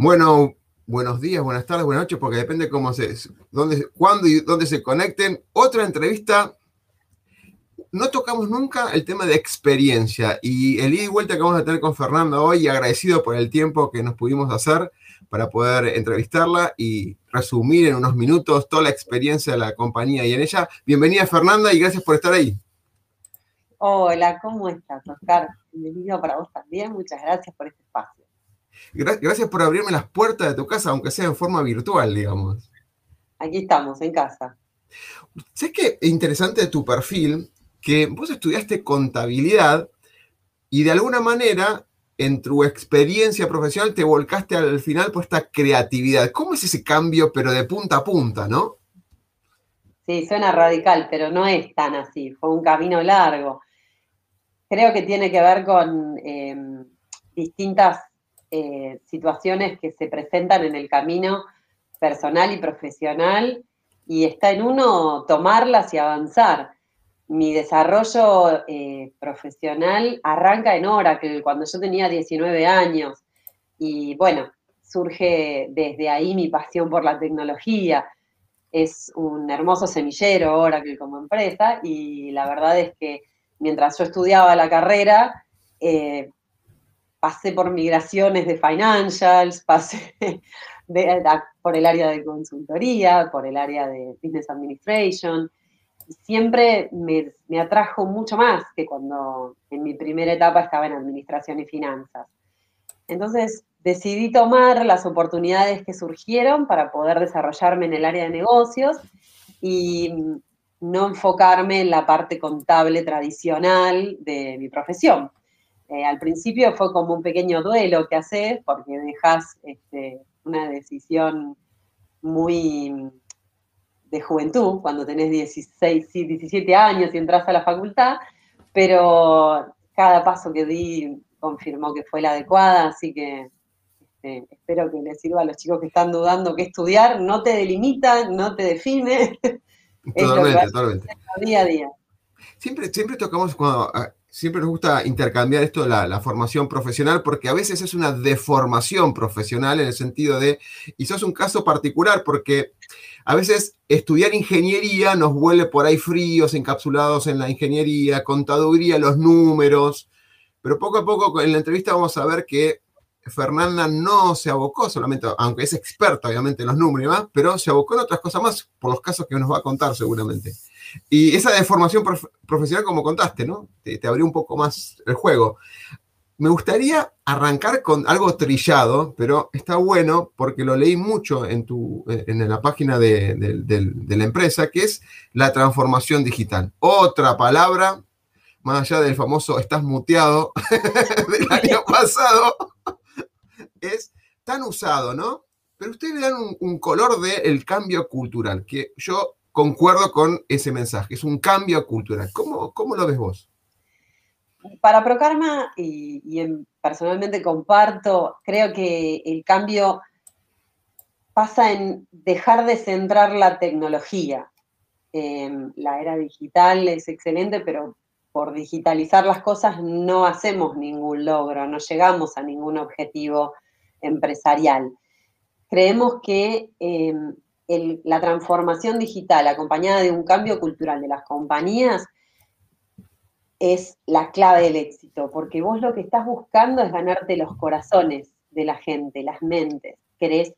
Bueno, buenos días, buenas tardes, buenas noches, porque depende cómo se, dónde, cuándo y dónde se conecten. Otra entrevista. No tocamos nunca el tema de experiencia y el ida y vuelta que vamos a tener con Fernanda hoy, agradecido por el tiempo que nos pudimos hacer para poder entrevistarla y resumir en unos minutos toda la experiencia de la compañía y en ella. Bienvenida Fernanda y gracias por estar ahí. Hola, ¿cómo estás, Oscar? Bienvenido para vos también, muchas gracias por este espacio. Gracias por abrirme las puertas de tu casa, aunque sea en forma virtual, digamos. Aquí estamos, en casa. Sé que es interesante de tu perfil que vos estudiaste contabilidad y de alguna manera en tu experiencia profesional te volcaste al final por esta creatividad. ¿Cómo es ese cambio, pero de punta a punta, no? Sí, suena radical, pero no es tan así. Fue un camino largo. Creo que tiene que ver con em, distintas eh, situaciones que se presentan en el camino personal y profesional y está en uno tomarlas y avanzar. Mi desarrollo eh, profesional arranca en Oracle cuando yo tenía 19 años y bueno, surge desde ahí mi pasión por la tecnología. Es un hermoso semillero Oracle como empresa y la verdad es que mientras yo estudiaba la carrera, eh, pasé por migraciones de financials, pasé por el área de consultoría, por el área de business administration. Siempre me, me, atrajo mucho más que cuando en mi primera etapa estaba en administración y finanzas. Entonces decidí tomar las oportunidades que surgieron para poder desarrollarme en el área de negocios y no enfocarme en la parte contable tradicional de mi profesión. Eh, al principio fue como un pequeño duelo que haces porque dejas este, una decisión muy de juventud, cuando tenés 16, 17 años y entras a la facultad, pero cada paso que di confirmó que fue la adecuada, así que este, espero que les sirva a los chicos que están dudando qué estudiar, no te delimita, no te define. Totalmente, totalmente. Día a día. Siempre, siempre tocamos cuando ah, siempre nos gusta intercambiar esto de la, formación profesional porque a veces es una deformación profesional en el sentido de, y sos un caso particular porque a veces estudiar ingeniería nos vuelve por ahí fríos, encapsulados en la ingeniería, contaduría, los números, pero poco a poco en la entrevista vamos a ver que Fernanda no se abocó solamente, aunque es experta obviamente en los números y más, pero se abocó en otras cosas más por los casos que nos va a contar seguramente. Y esa deformación profesional, como contaste, ¿no? Te, abrió un poco más el juego. Me gustaría arrancar con algo trillado, pero está bueno porque lo leí mucho en, tu, en la página de, de la empresa, que es la transformación digital. Otra palabra, más allá del famoso estás muteado del año pasado, es tan usado, ¿no? pero ustedes le dan un, color del cambio cultural, que yo concuerdo con ese mensaje, es un cambio cultural. ¿Cómo, cómo lo ves vos? Para Prokarma, y, personalmente comparto, creo que el cambio pasa en dejar de centrar la tecnología. Em, la era digital es excelente, pero por digitalizar las cosas no hacemos ningún logro, no llegamos a ningún objetivo empresarial. Creemos que la transformación digital acompañada de un cambio cultural de las compañías es la clave del éxito, porque vos lo que estás buscando es ganarte los corazones de la gente, las mentes. Querés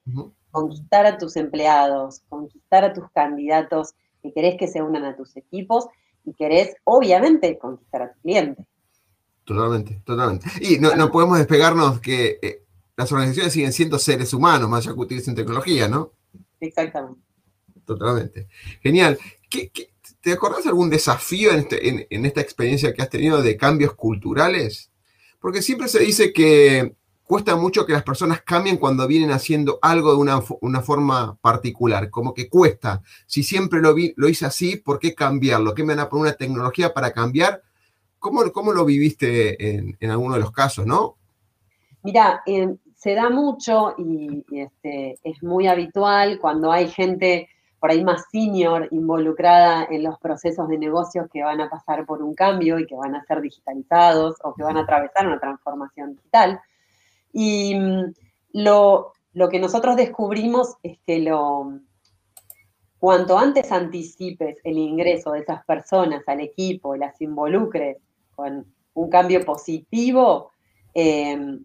conquistar a tus empleados, conquistar a tus candidatos que querés que se unan a tus equipos y querés, obviamente, conquistar a tu cliente. Totalmente, totalmente. Y no, podemos despegarnos que eh, las organizaciones siguen siendo seres humanos, más allá que utilicen tecnología, ¿no? Exactamente. Totalmente. Genial. te acordás de algún desafío este, en esta experiencia que has tenido de cambios culturales? Porque siempre se dice que cuesta mucho que las personas cambien cuando vienen haciendo algo de una, forma particular, como que cuesta. Si siempre lo, vi, lo hice así, ¿por qué cambiarlo? ¿Qué me van a poner una tecnología para cambiar? ¿Cómo, cómo lo viviste en, en alguno de los casos, no? Mira, eh, se da mucho y, este, es muy habitual cuando hay gente por ahí más senior involucrada en los procesos de negocios que van a pasar por un cambio y que van a ser digitalizados o que van a atravesar una transformación digital. Y mm, lo, que nosotros descubrimos es que lo, cuanto antes anticipes el ingreso de esas personas al equipo y las involucres con un cambio positivo, em,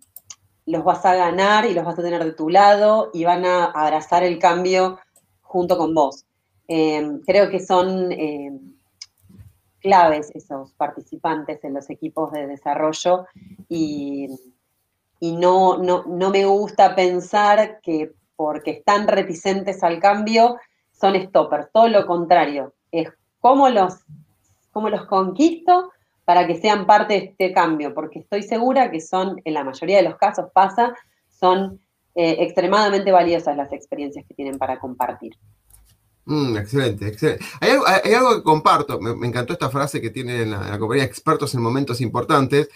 los vas a ganar y los vas a tener de tu lado y van a abrazar el cambio junto con vos. Em, creo que son em, claves esos participantes en los equipos de desarrollo y y no, no, me gusta pensar que porque están reticentes al cambio son stoppers, todo lo contrario, es cómo los, cómo los conquisto para que sean parte de este cambio, porque estoy segura que son, en la mayoría de los casos pasa, son eh, extremadamente valiosas las experiencias que tienen para compartir. Mm, excelente, excelente. Hay algo, que comparto, me, encantó esta frase que tiene en la, la compañía expertos en momentos importantes,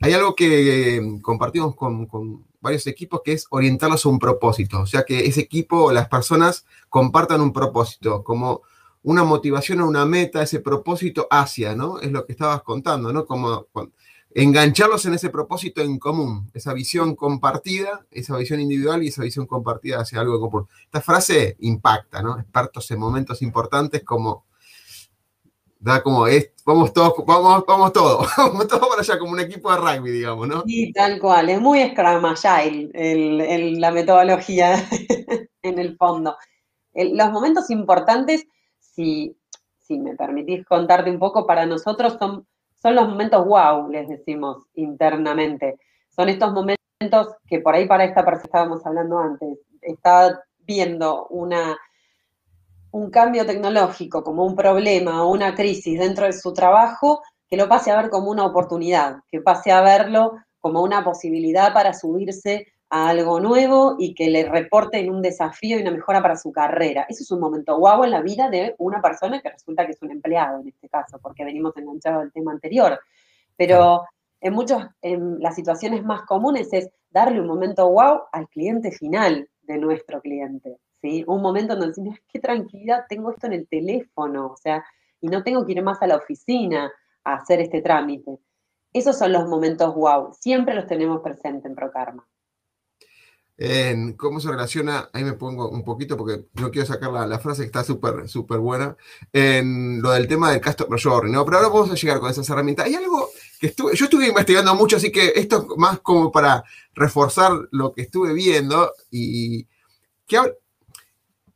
hay algo que eh, compartimos con, varios equipos que es orientarlos a un propósito, o sea, que ese equipo, las personas compartan un propósito, como una motivación a una meta, ese propósito hacia, ¿no? Es lo que estabas contando, ¿no? Como engancharlos en ese propósito en común, esa visión compartida, esa visión individual y esa visión compartida hacia algo común. Esta frase impacta, ¿no? Expertos en momentos importantes como da como vamos todos, vamos, vamos todos, vamos todos para allá, como un equipo de rugby, digamos, ¿no? Sí, tal cual, es muy Scrum Agile la metodología en el fondo. los momentos importantes, si, me permitís contarte un poco, para nosotros son, son los momentos wow, les decimos internamente. Son estos momentos que por ahí para esta persona estábamos hablando antes, está viendo una un cambio tecnológico como un problema o una crisis dentro de su trabajo, que lo pase a ver como una oportunidad, que pase a verlo como una posibilidad para subirse a algo nuevo y que le reporte en un desafío y una mejora para su carrera. Eso es un momento guau en la vida de una persona que resulta que es un empleado en este caso, porque venimos enganchados al tema anterior. Pero en muchas, en las situaciones más comunes es darle un momento guau al cliente final de nuestro cliente. Un momento en donde decimos, qué tranquilidad, tengo esto en el teléfono, o sea, y no tengo que ir más a la oficina a hacer este trámite. Esos son los momentos wow, siempre los tenemos presentes en Prokarma. En cómo se relaciona, ahí me pongo un poquito porque no quiero sacar la, frase que está súper, súper buena, en lo del tema del Customer Journey, ¿no? Pero ahora vamos a llegar con esas herramientas. Hay algo que estuve, yo estuve investigando mucho, así que esto es más como para reforzar lo que estuve viendo y que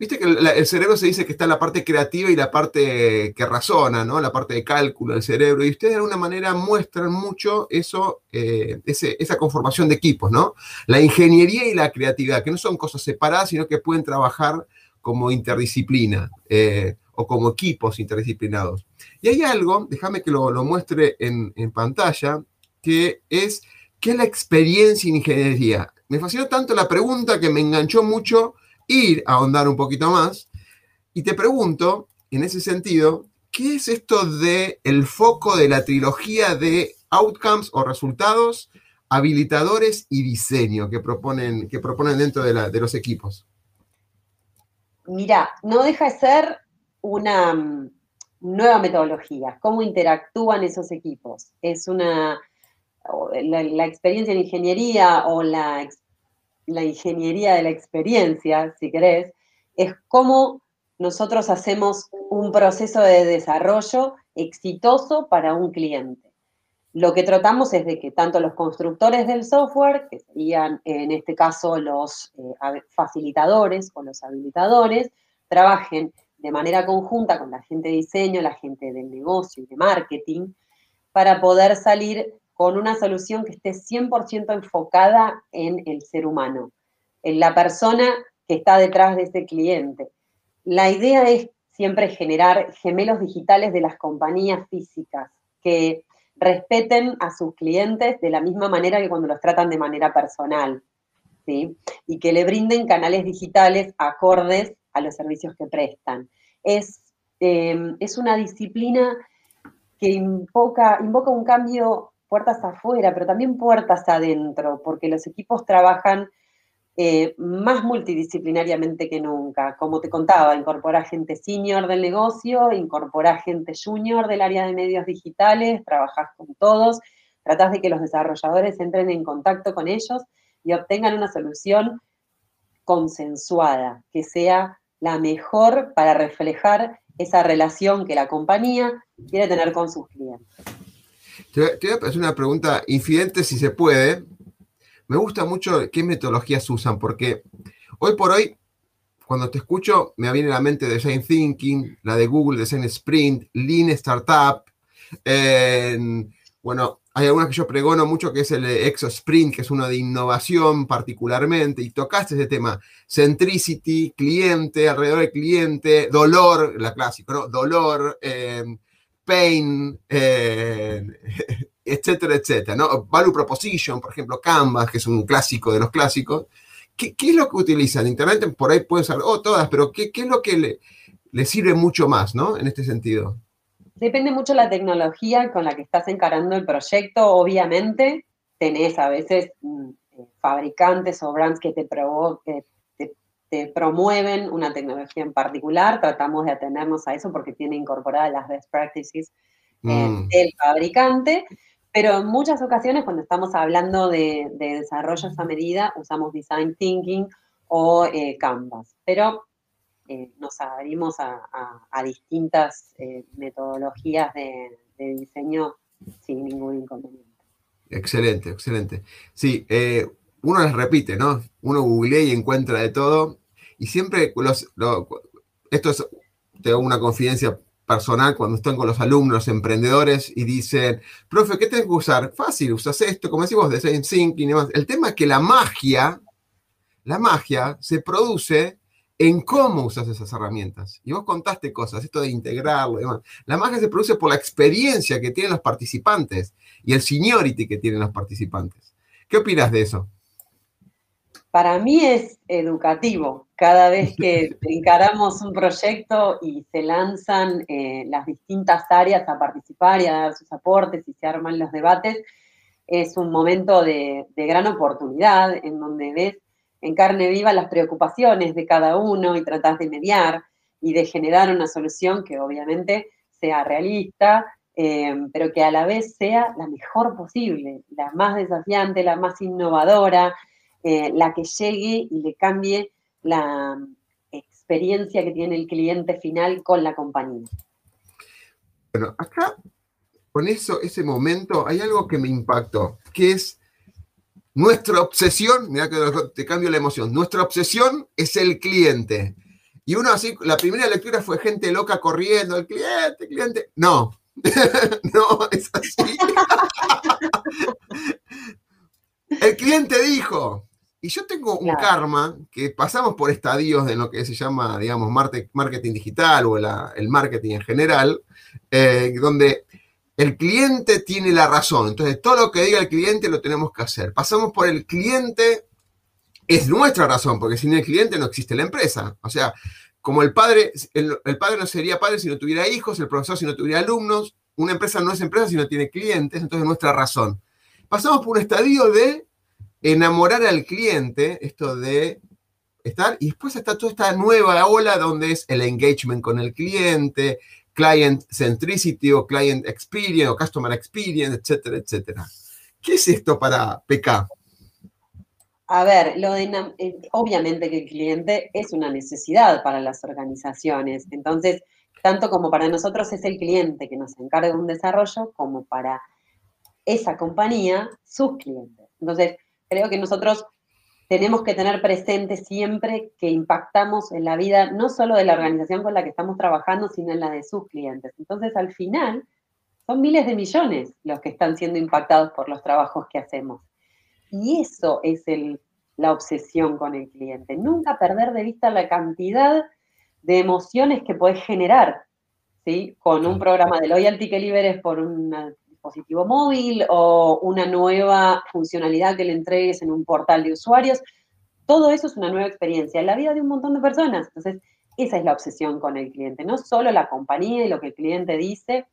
Viste que el, cerebro se dice que está la parte creativa y la parte que razona, ¿no? La parte de cálculo del cerebro. Y ustedes de alguna manera muestran mucho eso, eh, esa conformación de equipos, ¿no? La ingeniería y la creatividad, que no son cosas separadas, sino que pueden trabajar como interdisciplina eh, o como equipos interdisciplinados. Y hay algo, déjame que lo, muestre en, en, pantalla, que es, ¿qué es la experiencia en ingeniería? Me fascinó tanto la pregunta que me enganchó mucho ir a ahondar un poquito más. Y te pregunto, en ese sentido, ¿qué es esto de el foco de la trilogía de outcomes o resultados, habilitadores y diseño que proponen, que proponen dentro de, de los equipos? Mira, no deja de ser una mm, nueva metodología, cómo interactúan esos equipos. Es una, la, experiencia en ingeniería o la, la ingeniería de la experiencia, si querés, es cómo nosotros hacemos un proceso de desarrollo exitoso para un cliente. Lo que tratamos es de que tanto los constructores del software, que serían en este caso los eh, facilitadores o los habilitadores, trabajen de manera conjunta con la gente de diseño, la gente del negocio y de marketing, para poder salir con una solución que esté 100% enfocada en el ser humano, en la persona que está detrás de ese cliente. La idea es siempre generar gemelos digitales de las compañías físicas que respeten a sus clientes de la misma manera que cuando los tratan de manera personal, ¿sí? Y que le brinden canales digitales acordes a los servicios que prestan. Es, em, es una disciplina que invoca, invoca un cambio puertas afuera, pero también puertas adentro, porque los equipos trabajan eh, más multidisciplinariamente que nunca. Como te contaba, incorpora gente senior del negocio, incorpora gente junior del área de medios digitales, trabajas con todos, tratas de que los desarrolladores entren en contacto con ellos y obtengan una solución consensuada, que sea la mejor para reflejar esa relación que la compañía quiere tener con sus clientes. Te, voy a hacer una pregunta infidente si se puede, me gusta mucho qué metodologías usan, porque hoy por hoy, cuando te escucho, me viene a la mente Design Thinking, la de Google, Design Sprint, Lean Startup. bueno, hay algunas que yo pregono mucho, que es el Exo Sprint, que es uno de innovación particularmente, y tocaste ese tema, centricity, cliente, alrededor del cliente, dolor, la clásica, ¿no? Dolor, eh, pain, eh, etcétera, etcétera, ¿no? Value Proposition, por ejemplo, Canvas, que es un clásico de los clásicos. ¿Qué, es lo que utilizan? Internet por ahí pueden ser, oh, todas, pero ¿qué, es lo que le, le, sirve mucho más, ¿no? En este sentido. Depende mucho la tecnología con la que estás encarando el proyecto, obviamente. Tenés a veces mm, eh, fabricantes o brands que te, te, promueven una tecnología en particular. Tratamos de atenernos a eso porque tiene incorporadas las best practices eh, mm. del fabricante. Pero en muchas ocasiones, cuando estamos hablando de, desarrollos a medida, usamos Design Thinking o eh, Canvas. Pero eh, nos abrimos a, distintas eh, metodologías de, diseño sin ningún inconveniente. Excelente, excelente. Sí, uno las repite, ¿no? Uno googlea y encuentra de todo. Y siempre los, esto es, tengo una confidencia personal cuando están con los alumnos emprendedores y dicen, profe, ¿qué tengo que usar? Fácil, usas esto, como decimos, design thinking y demás. El tema es que la magia, la magia se produce en cómo usas esas herramientas. Y vos contaste cosas, esto de integrarlo y demás. La magia se produce por la experiencia que tienen los participantes y el seniority que tienen los participantes. ¿Qué opinas de eso? Para mí es educativo. Cada vez que encaramos un proyecto y se lanzan eh, las distintas áreas a participar y a dar sus aportes y se arman los debates, es un momento de, gran oportunidad en donde ves en carne viva las preocupaciones de cada uno y tratas de mediar y de generar una solución que obviamente sea realista, eh, pero que a la vez sea la mejor posible, la más desafiante, la más innovadora, eh, la que llegue y le cambie la experiencia que tiene el cliente final con la compañía. Bueno, acá, con eso, ese momento, hay algo que me impactó, que es nuestra obsesión, mira que te cambio la emoción, nuestra obsesión es el cliente. Y uno así, la primera lectura fue gente loca corriendo, el cliente, el cliente. No, no, es así. el cliente dijo, y yo tengo un karma que pasamos por estadios de lo que se llama, digamos, marketing digital o el marketing en general, eh, donde el cliente tiene la razón. Entonces, todo lo que diga el cliente lo tenemos que hacer. Pasamos por el cliente es nuestra razón, porque sin el cliente no existe la empresa. O sea, como el padre, el, padre no sería padre si no tuviera hijos, el profesor si no tuviera alumnos, una empresa no es empresa si no tiene clientes, entonces es nuestra razón. Pasamos por un estadio de enamorar al cliente, esto de estar, y después está toda esta nueva ola donde es el engagement con el cliente, client centricity o client experience o customer experience, etcétera, etcétera. ¿Qué es esto para PK? A ver, lo de, eh, obviamente que el cliente es una necesidad para las organizaciones. Entonces, tanto como para nosotros es el cliente que nos encarga un desarrollo, como para esa compañía, sus clientes. Entonces, creo que nosotros tenemos que tener presente siempre que impactamos en la vida no solo de la organización con la que estamos trabajando, sino en la de sus clientes. Entonces, al final, son miles de millones los que están siendo impactados por los trabajos que hacemos. Y eso es la obsesión con el cliente. Nunca perder de vista la cantidad de emociones que puedes generar, ¿sí? Con un programa de loyalty que liberes por un dispositivo móvil o una nueva funcionalidad que le entregues en un portal de usuarios. Todo eso es una nueva experiencia en la vida de un montón de personas. Entonces, esa es la obsesión con el cliente. No solo la compañía y lo que el cliente dice,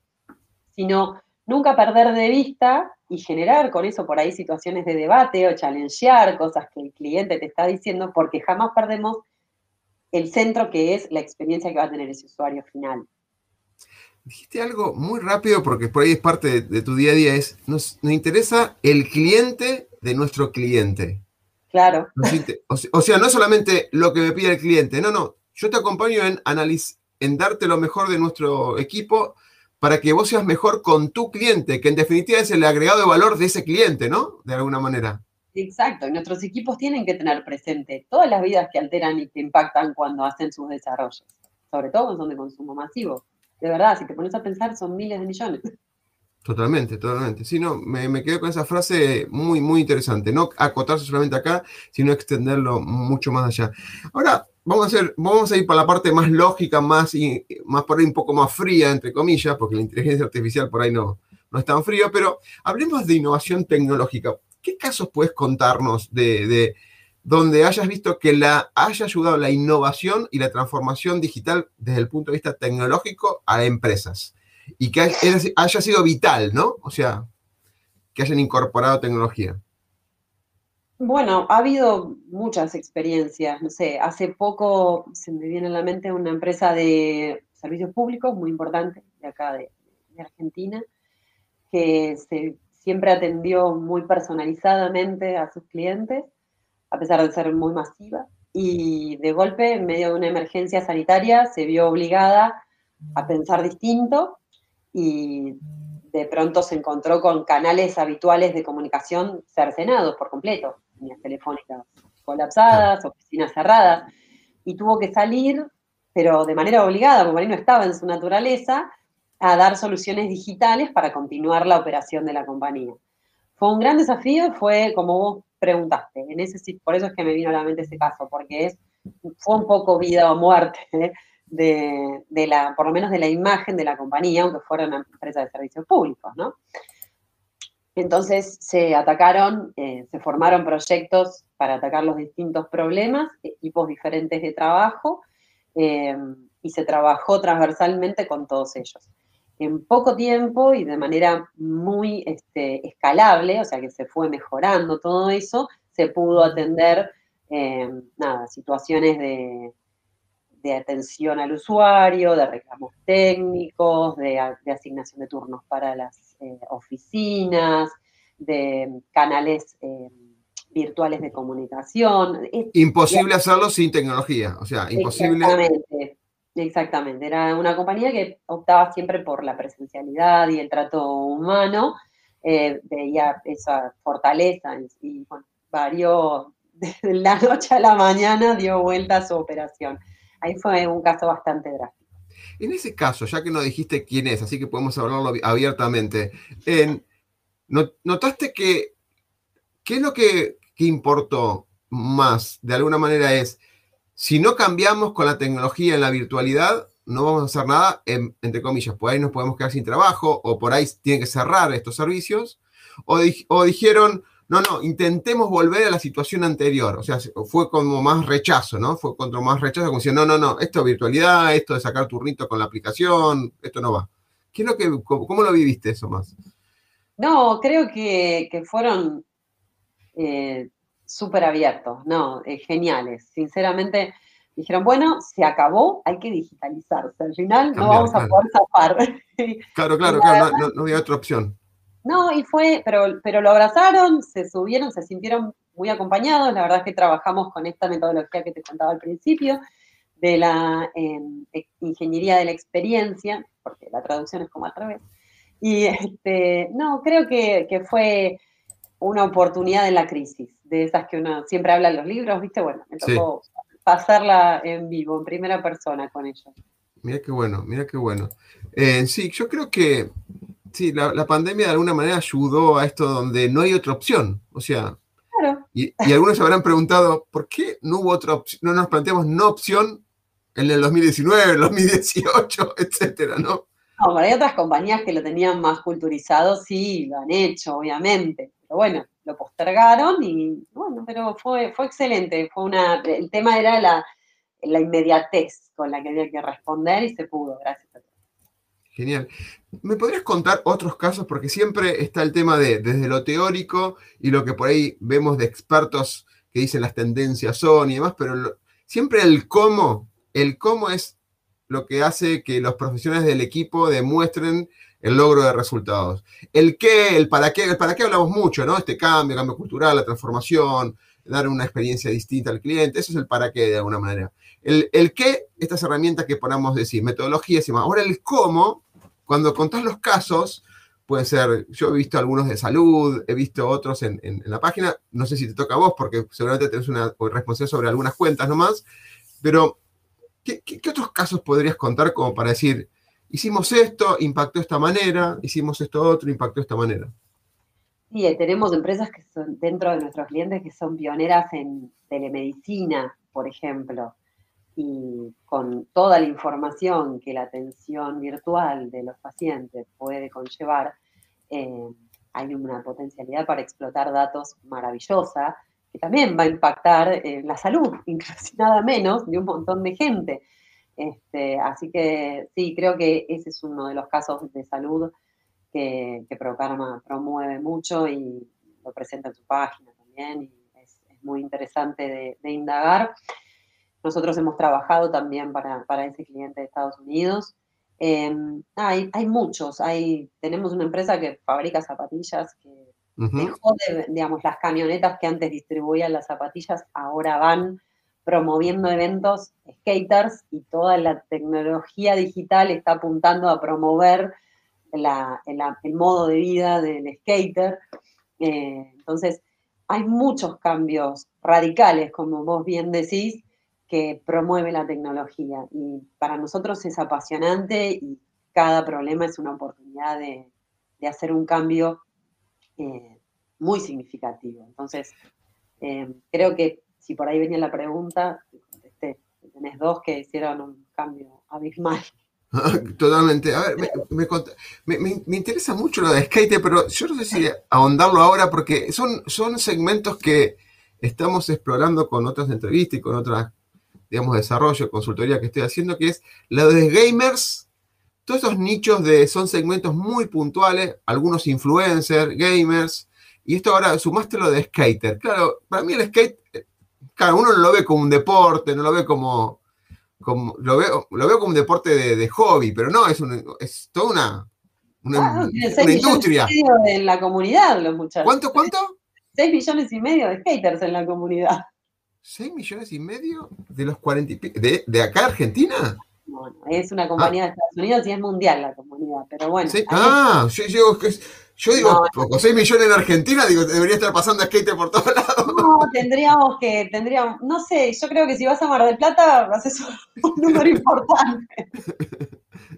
sino nunca perder de vista y generar con eso por ahí situaciones de debate o challengear cosas que el cliente te está diciendo, porque jamás perdemos el centro que es la experiencia que va a tener ese usuario final. Dijiste algo muy rápido porque por ahí es parte de, tu día a día, es, nos, interesa el cliente de nuestro cliente. Claro. O, sea, no solamente lo que me pide el cliente, no, no, yo te acompaño en, en darte lo mejor de nuestro equipo para que vos seas mejor con tu cliente, que en definitiva es el agregado de valor de ese cliente, ¿no? De alguna manera. Exacto, y nuestros equipos tienen que tener presente todas las vidas que alteran y que impactan cuando hacen sus desarrollos, sobre todo cuando son de consumo masivo. De verdad, si te pones a pensar, son miles de millones. Totalmente, totalmente. Sí, no, me, me quedo con esa frase muy, muy interesante. No acotarse solamente acá, sino extenderlo mucho más allá. Ahora, vamos a, hacer, vamos a ir para la parte más lógica, más, y, más por ahí un poco más fría, entre comillas, porque la inteligencia artificial por ahí no, no es tan fría, pero hablemos de innovación tecnológica. ¿Qué casos puedes contarnos de donde hayas visto que la haya ayudado la innovación y la transformación digital desde el punto de vista tecnológico a empresas? Y que haya sido vital, ¿no? O sea, que hayan incorporado tecnología. Bueno, ha habido muchas experiencias. No sé, hace poco se me viene a la mente una empresa de servicios públicos muy importante de acá de, Argentina, que siempre atendió muy personalizadamente a sus clientes, a pesar de ser muy masiva. Y de golpe, en medio de una emergencia sanitaria, se vio obligada a pensar distinto y de pronto se encontró con canales habituales de comunicación cercenados por completo líneas telefónicas colapsadas, oficinas cerradas, y tuvo que salir, pero de manera obligada, porque no estaba en su naturaleza, a dar soluciones digitales para continuar la operación de la compañía. Fue un gran desafío, fue como vos preguntaste, en ese, por eso es que me vino a la mente ese caso, porque es, fue un poco vida o muerte ¿eh? de, de, la, por lo menos de la imagen de la compañía, aunque fuera una empresa de servicios públicos, ¿no? Entonces se atacaron, eh, se formaron proyectos para atacar los distintos problemas, equipos diferentes de trabajo, eh, y se trabajó transversalmente con todos ellos. En poco tiempo y de manera muy este, escalable, o sea que se fue mejorando todo eso, se pudo atender eh, nada, situaciones de, atención al usuario, de reclamos técnicos, de asignación de turnos para las eh, oficinas, de canales eh, virtuales de comunicación. Imposible hacerlo sin tecnología, o sea, imposible. Exactamente, exactamente. Era una compañía que optaba siempre por la presencialidad y el trato humano, eh, veía esa fortaleza y bueno, varió de la noche a la mañana, dio vuelta a su operación. Ahí fue un caso bastante drástico. En ese caso, ya que no dijiste quién es, así que podemos hablarlo abiertamente, ¿notaste que qué es lo que, importó más? De alguna manera es, si no cambiamos con la tecnología en la virtualidad, no vamos a hacer nada, entre comillas, por ahí nos podemos quedar sin trabajo o por ahí tienen que cerrar estos servicios, o, dijeron, no, no, intentemos volver a la situación anterior. O sea, fue como más rechazo, ¿no? Fue contra más rechazo, como decir, no, no, no, esto es virtualidad, esto de sacar turnito con la aplicación, esto no va. ¿Qué es lo que, cómo, lo viviste eso más? No, creo que, fueron eh, súper abiertos, no, eh, geniales. Sinceramente, dijeron, bueno, se acabó, hay que digitalizarse. Al final no vamos a poder zafar. Claro, claro, claro, no, había otra opción. No, y fue, pero, pero lo abrazaron, se subieron, se sintieron muy acompañados. La verdad es que trabajamos con esta metodología que te contaba al principio, de la em, e, ingeniería de la experiencia, porque la traducción es como al revés. Y este, no, creo que, que fue una oportunidad en la crisis, de esas que uno siempre habla en los libros, ¿viste? Bueno, me tocó pasarla en vivo, en primera persona con ellos. Mira qué bueno, mira qué bueno. Eh, sí, yo creo que sí, la, pandemia de alguna manera ayudó a esto donde no hay otra opción. O sea, y, algunos se habrán preguntado, ¿por qué no hubo otra opción? No nos planteamos no opción en el 2019, en el 2018, etcétera, ¿no? No, hay otras compañías que lo tenían más culturizado, sí, lo han hecho, obviamente. Pero bueno, lo postergaron y bueno, pero fue, fue excelente. Fue una, el tema era la, la inmediatez con la que había que responder y se pudo, gracias a Dios. Genial. ¿Me podrías contar otros casos? Porque siempre está el tema de desde lo teórico y lo que por ahí vemos de expertos que dicen las tendencias son y demás, pero siempre el cómo, el cómo es lo que hace que los profesionales del equipo demuestren el logro de resultados. El qué, el para qué, el para qué hablamos mucho, ¿no? Este cambio, cambio cultural, la transformación, dar una experiencia distinta al cliente, eso es el para qué de alguna manera. El, el qué, estas herramientas que podamos decir, metodologías y demás. Ahora el cómo, cuando contás los casos, puede ser, yo he visto algunos de salud, he visto otros en, la página, no sé si te toca a vos, porque seguramente tenés una responsabilidad sobre algunas cuentas nomás, pero ¿qué, otros casos podrías contar como para decir, hicimos esto, impactó de esta manera, hicimos esto otro, impactó de esta manera. Sí, eh, tenemos empresas que son dentro de nuestros clientes que son pioneras en telemedicina, por ejemplo, y con toda la información que la atención virtual de los pacientes puede conllevar, eh, hay una potencialidad para explotar datos maravillosa que también va a impactar en la salud, incluso nada menos, de un montón de gente. Este, así que sí, creo que ese es uno de los casos de salud que, que Procarma promueve mucho y lo presenta en su página también y es, muy interesante de, indagar. Nosotros hemos trabajado también para, ese cliente de Estados Unidos. Em, hay, hay, muchos, hay, tenemos una empresa que fabrica zapatillas que dejó de, las camionetas que antes distribuían las zapatillas, ahora van promoviendo eventos skaters y toda la tecnología digital está apuntando a promover el modo de vida del skater. Eh, entonces, hay muchos cambios radicales, como vos bien decís, que promueve la tecnología. Y para nosotros es apasionante y cada problema es una oportunidad de, hacer un cambio eh, muy significativo. Entonces, eh, creo que si por ahí venía la pregunta, contesté. Tenés dos que hicieron un cambio abismal. Totalmente. A ver, me, interesa mucho lo de skate, pero yo no sé si ahondarlo ahora porque son, son segmentos que estamos explorando con otras entrevistas y con otras, digamos, desarrollo, consultoría que estoy haciendo, que es la de gamers. Todos esos nichos de, son segmentos muy puntuales, algunos influencers, gamers, y esto ahora sumaste lo de skater. Claro, para mí el skate claro, uno lo ve como un deporte, no lo ve como, como lo, veo, lo veo como un deporte de, hobby, pero no, es, un, es toda una, una, industria. Y medio en la comunidad, los muchachos. ¿Cuánto, cuánto? 6 millones y medio de skaters en la comunidad. ¿6 millones y medio de los 40 de, de acá Argentina? Bueno, es una compañía de Estados Unidos y es mundial la comunidad, pero bueno. Ah, yo, yo, yo digo, con 6 millones en Argentina, digo, debería estar pasando skate por todos lados. No, tendríamos que, tendríamos, no sé, yo creo que si vas a Mar del Plata, haces un, número importante.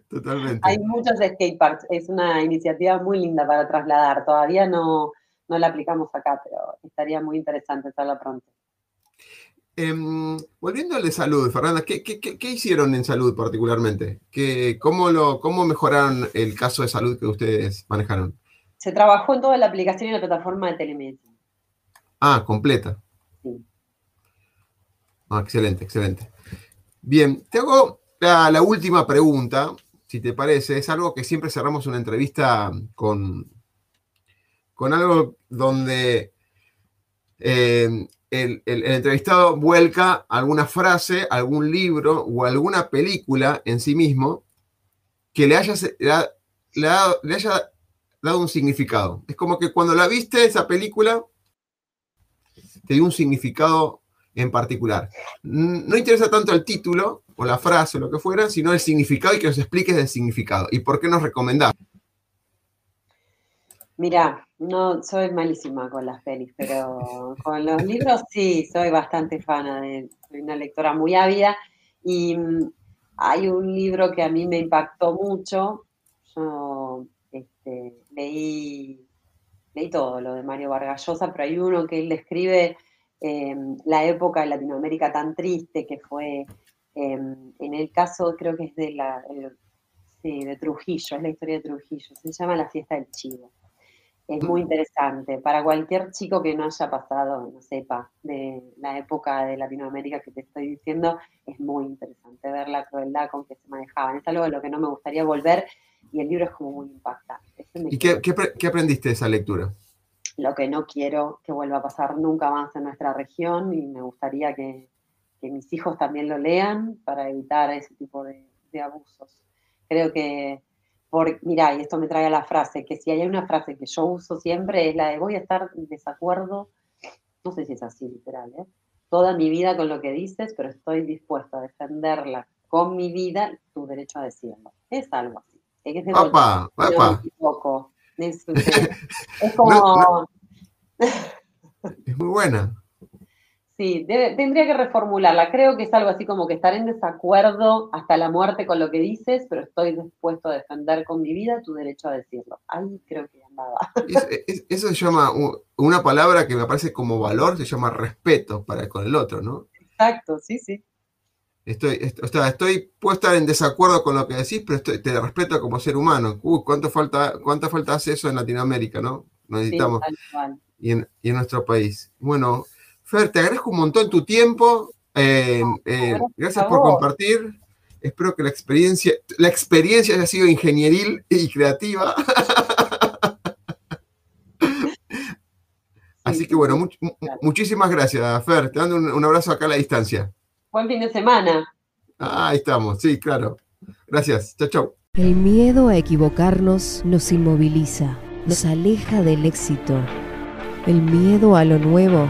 Totalmente. Hay muchos skateparks, es una iniciativa muy linda para trasladar, todavía no, no la aplicamos acá, pero estaría muy interesante hacerla pronto. Em, volviendo al de salud, Fernanda, ¿qué, hicieron en salud particularmente? ¿Qué, cómo, lo, ¿Cómo mejoraron el caso de salud que ustedes manejaron? se trabajó en toda la aplicación y la plataforma de telemedicina. Ah, completa. Sí. Ah, excelente, excelente. Bien, te hago la, última pregunta, si te parece. Es algo que siempre cerramos una entrevista con, con algo donde eh, el, entrevistado vuelca alguna frase, algún libro o alguna película en sí mismo que le haya, dado un significado. Es como que cuando la viste, esa película, te dio un significado en particular. No interesa tanto el título o la frase o lo que fuera, sino el significado y que nos expliques el significado. ¿Y por qué nos recomendás? Mira, no soy malísima con las pelis, pero con los libros sí, soy bastante fana de, soy una lectora muy ávida y mm, hay un libro que a mí me impactó mucho. Yo este, leí, leí todo lo de Mario Vargallosa, pero hay uno que él describe em, la época de Latinoamérica tan triste que fue, em, en el caso creo que es de, la, de Trujillo, es la historia de Trujillo, se llama La fiesta del chivo. Es muy interesante. Para cualquier chico que no haya pasado, no sepa, de la época de Latinoamérica que te estoy diciendo, es muy interesante ver la crueldad con que se manejaban. Es algo de lo que no me gustaría volver y el libro es como muy impactante. ¿Y qué, aprendiste de esa lectura? Lo que no quiero que vuelva a pasar nunca más en nuestra región y me gustaría que, mis hijos también lo lean para evitar ese tipo de, abusos. Creo que, por, mira, y esto me trae a la frase, que si hay una frase que yo uso siempre es la de voy a estar en desacuerdo, no sé si es así literal, ¿eh? toda mi vida con lo que dices, pero estoy dispuesto a defenderla con mi vida, tu derecho a decirlo. Es algo así. Es Es, como... es muy buena. Sí, tendría que reformularla. Creo que es algo así como que estar en desacuerdo hasta la muerte con lo que dices, pero estoy dispuesto a defender con mi vida tu derecho a decirlo. Ahí creo que andaba. eso se llama, una palabra que me parece como valor, se llama respeto para con el otro, ¿no? Exacto, sí, sí. Estoy, estoy, puedo estar en desacuerdo con lo que decís, pero te respeto como ser humano. Uy, ¿cuánto falta, ¿cuánta falta hace eso en Latinoamérica, no? Necesitamos. y, en, nuestro país. Bueno, Fer, te agradezco un montón tu tiempo. Eh, eh, gracias por compartir. Espero que la experiencia, la experiencia haya sido ingenieril y creativa. Así que bueno, muchísimas gracias, Fer. Te mando un abrazo acá a la distancia. Buen fin de semana. Ah, ahí estamos, sí, claro. Gracias. Chao, chao. El miedo a equivocarnos nos inmoviliza, nos aleja del éxito. El miedo a lo nuevo